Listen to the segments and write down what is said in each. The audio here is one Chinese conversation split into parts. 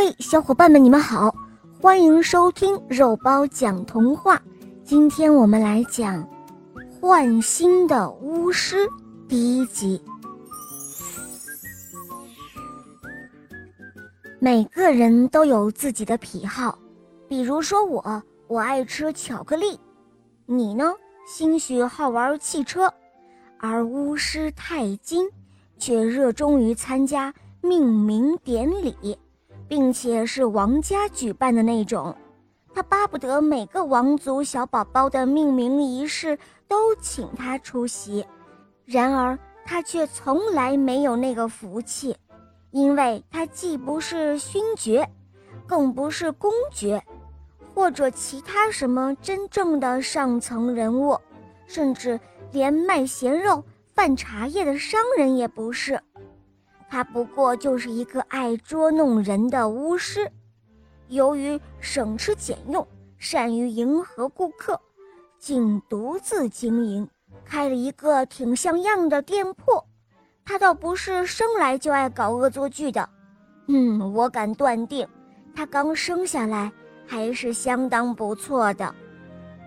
嘿，小伙伴们，你们好，欢迎收听肉包讲童话。今天我们来讲《换心的巫师》第一集。每个人都有自己的癖好，比如说我，我爱吃巧克力；你呢，兴许好玩汽车；而巫师泰金却热衷于参加命名典礼。并且是王家举办的那种，他巴不得每个王族小宝宝的命名仪式都请他出席。然而他却从来没有那个福气，因为他既不是勋爵，更不是公爵，或者其他什么真正的上层人物，甚至连卖咸肉、贩茶叶的商人也不是。他不过就是一个爱捉弄人的巫师，由于省吃俭用，善于迎合顾客，竟独自经营，开了一个挺像样的店铺。他倒不是生来就爱搞恶作剧的，嗯，我敢断定，他刚生下来还是相当不错的。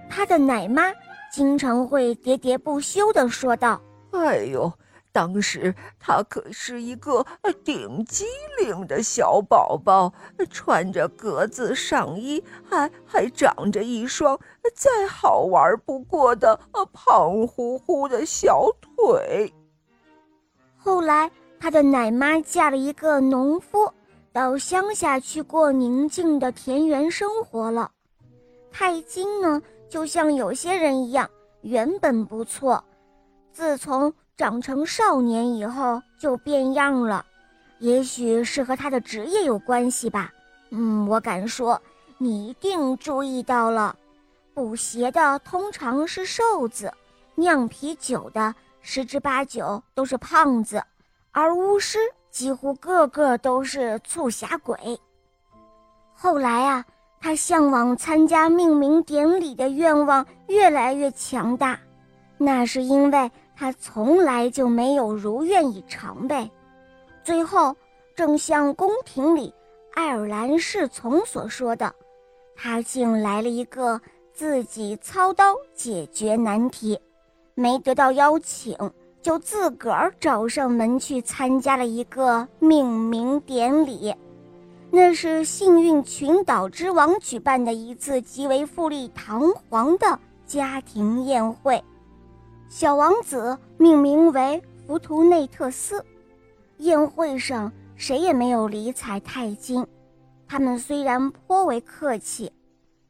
他的奶妈经常会喋喋不休地说道：“哎呦。”当时他可是一个顶机灵的小宝宝，穿着格子上衣，还还长着一双再好玩不过的胖乎乎的小腿。后来，他的奶妈嫁了一个农夫，到乡下去过宁静的田园生活了。泰金呢，就像有些人一样，原本不错，自从。长成少年以后就变样了，也许是和他的职业有关系吧。嗯，我敢说，你一定注意到了，补鞋的通常是瘦子，酿啤酒的十之八九都是胖子，而巫师几乎个个都是促狭鬼。后来啊，他向往参加命名典礼的愿望越来越强大，那是因为。他从来就没有如愿以偿呗，最后，正像宫廷里爱尔兰侍从所说的，他竟来了一个自己操刀解决难题，没得到邀请，就自个儿找上门去参加了一个命名典礼，那是幸运群岛之王举办的一次极为富丽堂皇的家庭宴会。小王子命名为弗图内特斯。宴会上，谁也没有理睬泰金。他们虽然颇为客气，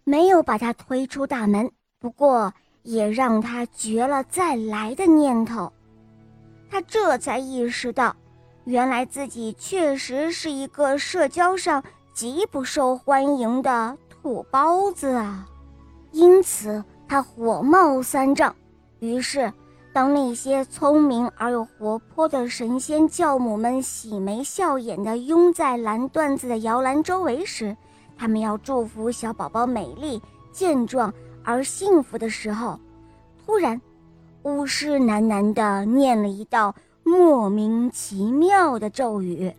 没有把他推出大门，不过也让他绝了再来的念头。他这才意识到，原来自己确实是一个社交上极不受欢迎的土包子啊！因此，他火冒三丈。于是，当那些聪明而又活泼的神仙教母们喜眉笑眼地拥在蓝缎子的摇篮周围时，他们要祝福小宝宝美丽、健壮而幸福的时候，突然，巫师喃喃地念了一道莫名其妙的咒语，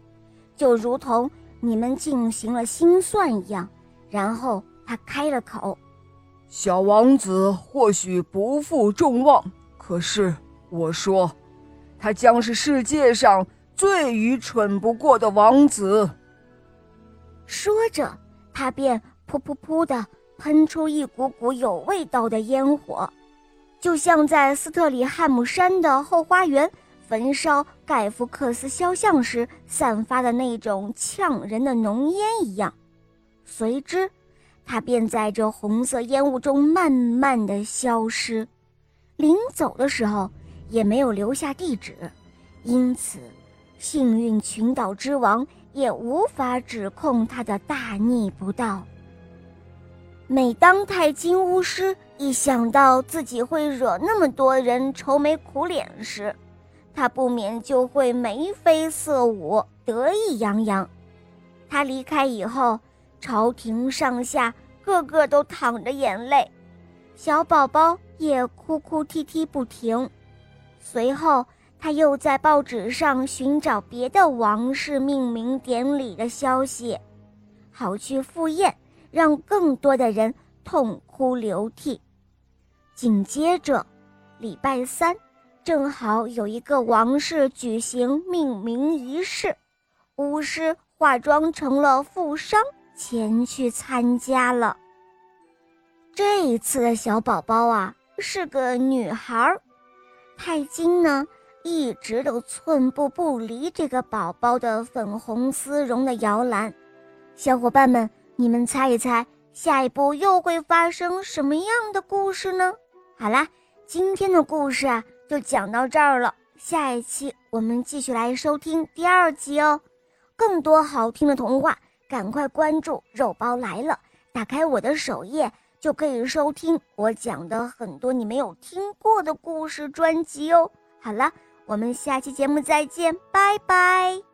就如同你们进行了心算一样。然后他开了口。小王子或许不负众望，可是我说，他将是世界上最愚蠢不过的王子。说着，他便噗噗噗地喷出一股股有味道的烟火，就像在斯特里汉姆山的后花园焚烧盖夫克斯肖像时散发的那种呛人的浓烟一样。随之。他便在这红色烟雾中慢慢的消失，临走的时候也没有留下地址，因此，幸运群岛之王也无法指控他的大逆不道。每当太金巫师一想到自己会惹那么多人愁眉苦脸时，他不免就会眉飞色舞，得意洋洋。他离开以后。朝廷上下个个都淌着眼泪，小宝宝也哭哭啼啼不停。随后，他又在报纸上寻找别的王室命名典礼的消息，好去赴宴，让更多的人痛哭流涕。紧接着，礼拜三，正好有一个王室举行命名仪式，巫师化妆成了富商前去参加了。这一次的小宝宝啊，是个女孩儿。泰金呢，一直都寸步不离这个宝宝的粉红丝绒的摇篮。小伙伴们，你们猜一猜，下一步又会发生什么样的故事呢？好啦，今天的故事啊，就讲到这儿了。下一期我们继续来收听第二集哦。更多好听的童话，赶快关注“肉包来了”，打开我的首页。就可以收听我讲的很多你没有听过的故事专辑哦。好了，我们下期节目再见，拜拜。